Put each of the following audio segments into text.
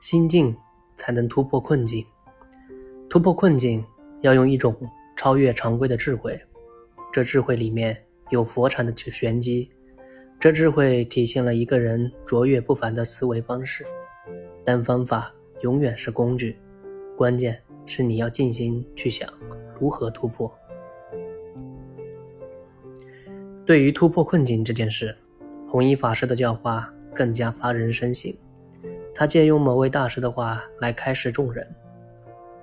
心境才能突破困境。突破困境要用一种超越常规的智慧，这智慧里面有佛禅的玄机，这智慧体现了一个人卓越不凡的思维方式。但方法永远是工具，关键是你要静心去想如何突破。对于突破困境这件事，弘一法师的教化更加发人深省。他借用某位大师的话来开示众人。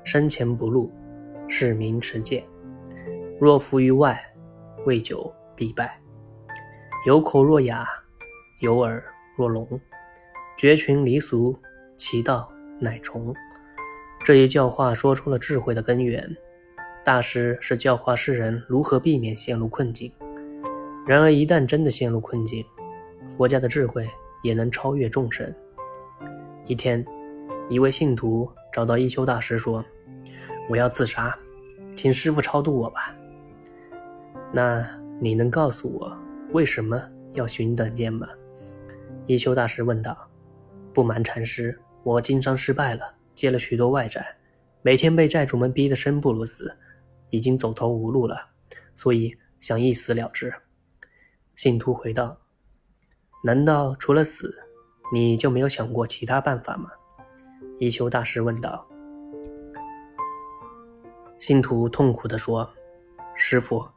身前不露，是名持戒。若浮于外，未久必败。有口若哑，有耳若聋。绝群离俗，其道乃崇。这一教化说出了智慧的根源。大师是教化世人如何避免陷入困境。然而，一旦真的陷入困境，佛家的智慧也能超越众生。一天，一位信徒找到一休大师说。我要自杀，请师傅超度我吧。那你能告诉我为什么要寻短见吗？一休大师问道。不瞒禅师，我经商失败了，借了许多外债，每天被债主们逼得生不如死，已经走投无路了，所以想一死了之。信徒回道：难道除了死，你就没有想过其他办法吗？一休大师问道。信徒痛苦地说：“师傅，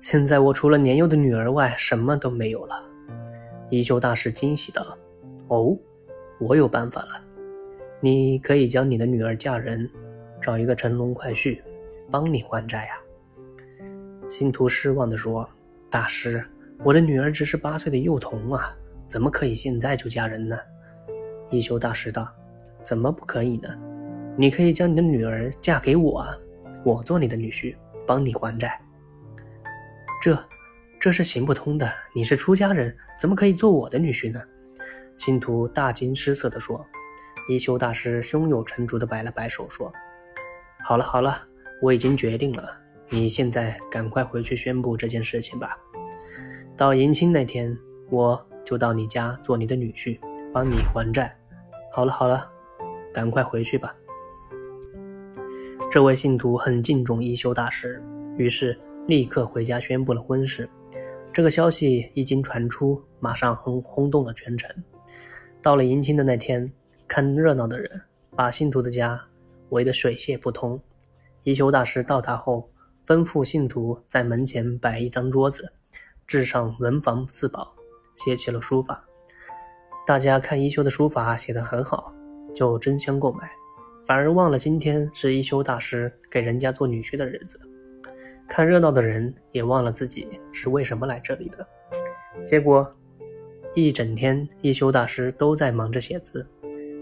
现在我除了年幼的女儿外，什么都没有了。”一休大师惊喜道：“哦，我有办法了，你可以将你的女儿嫁人，找一个乘龙快婿，帮你还债呀。”信徒失望地说：“大师，我的女儿只是八岁的幼童啊，怎么可以现在就嫁人呢？”一休大师道：“怎么不可以呢？你可以将你的女儿嫁给我啊。”我做你的女婿，帮你还债。这，这是行不通的。你是出家人，怎么可以做我的女婿呢？信徒大惊失色地说。一休大师胸有成竹地摆了摆手，说：“好了好了，我已经决定了。你现在赶快回去宣布这件事情吧。到迎亲那天，我就到你家做你的女婿，帮你还债。好了好了，赶快回去吧。”这位信徒很敬重一休大师，于是立刻回家宣布了婚事。这个消息一经传出，马上轰轰动了全城。到了迎亲的那天，看热闹的人把信徒的家围得水泄不通。一休大师到达后，吩咐信徒在门前摆一张桌子，置上文房四宝，写起了书法。大家看一休的书法写得很好，就争相购买。反而忘了今天是一休大师给人家做女婿的日子，看热闹的人也忘了自己是为什么来这里的。结果，一整天一休大师都在忙着写字，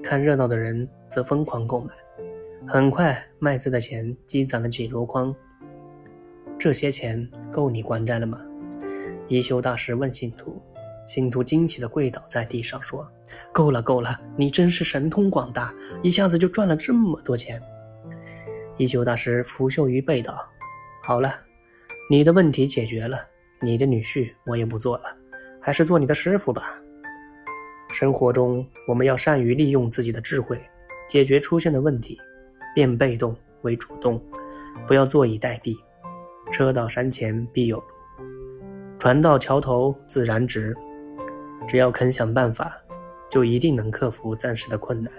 看热闹的人则疯狂购买。很快，卖字的钱积攒了几箩筐。这些钱够你还债了吗？一休大师问信徒。信徒惊奇地跪倒在地上，说：“够了，够了！你真是神通广大，一下子就赚了这么多钱。”一休大师拂袖于背道：“好了，你的问题解决了，你的女婿我也不做了，还是做你的师傅吧。”生活中，我们要善于利用自己的智慧，解决出现的问题，变被动为主动，不要坐以待毙。车到山前必有路，船到桥头自然直。只要肯想办法，就一定能克服暂时的困难。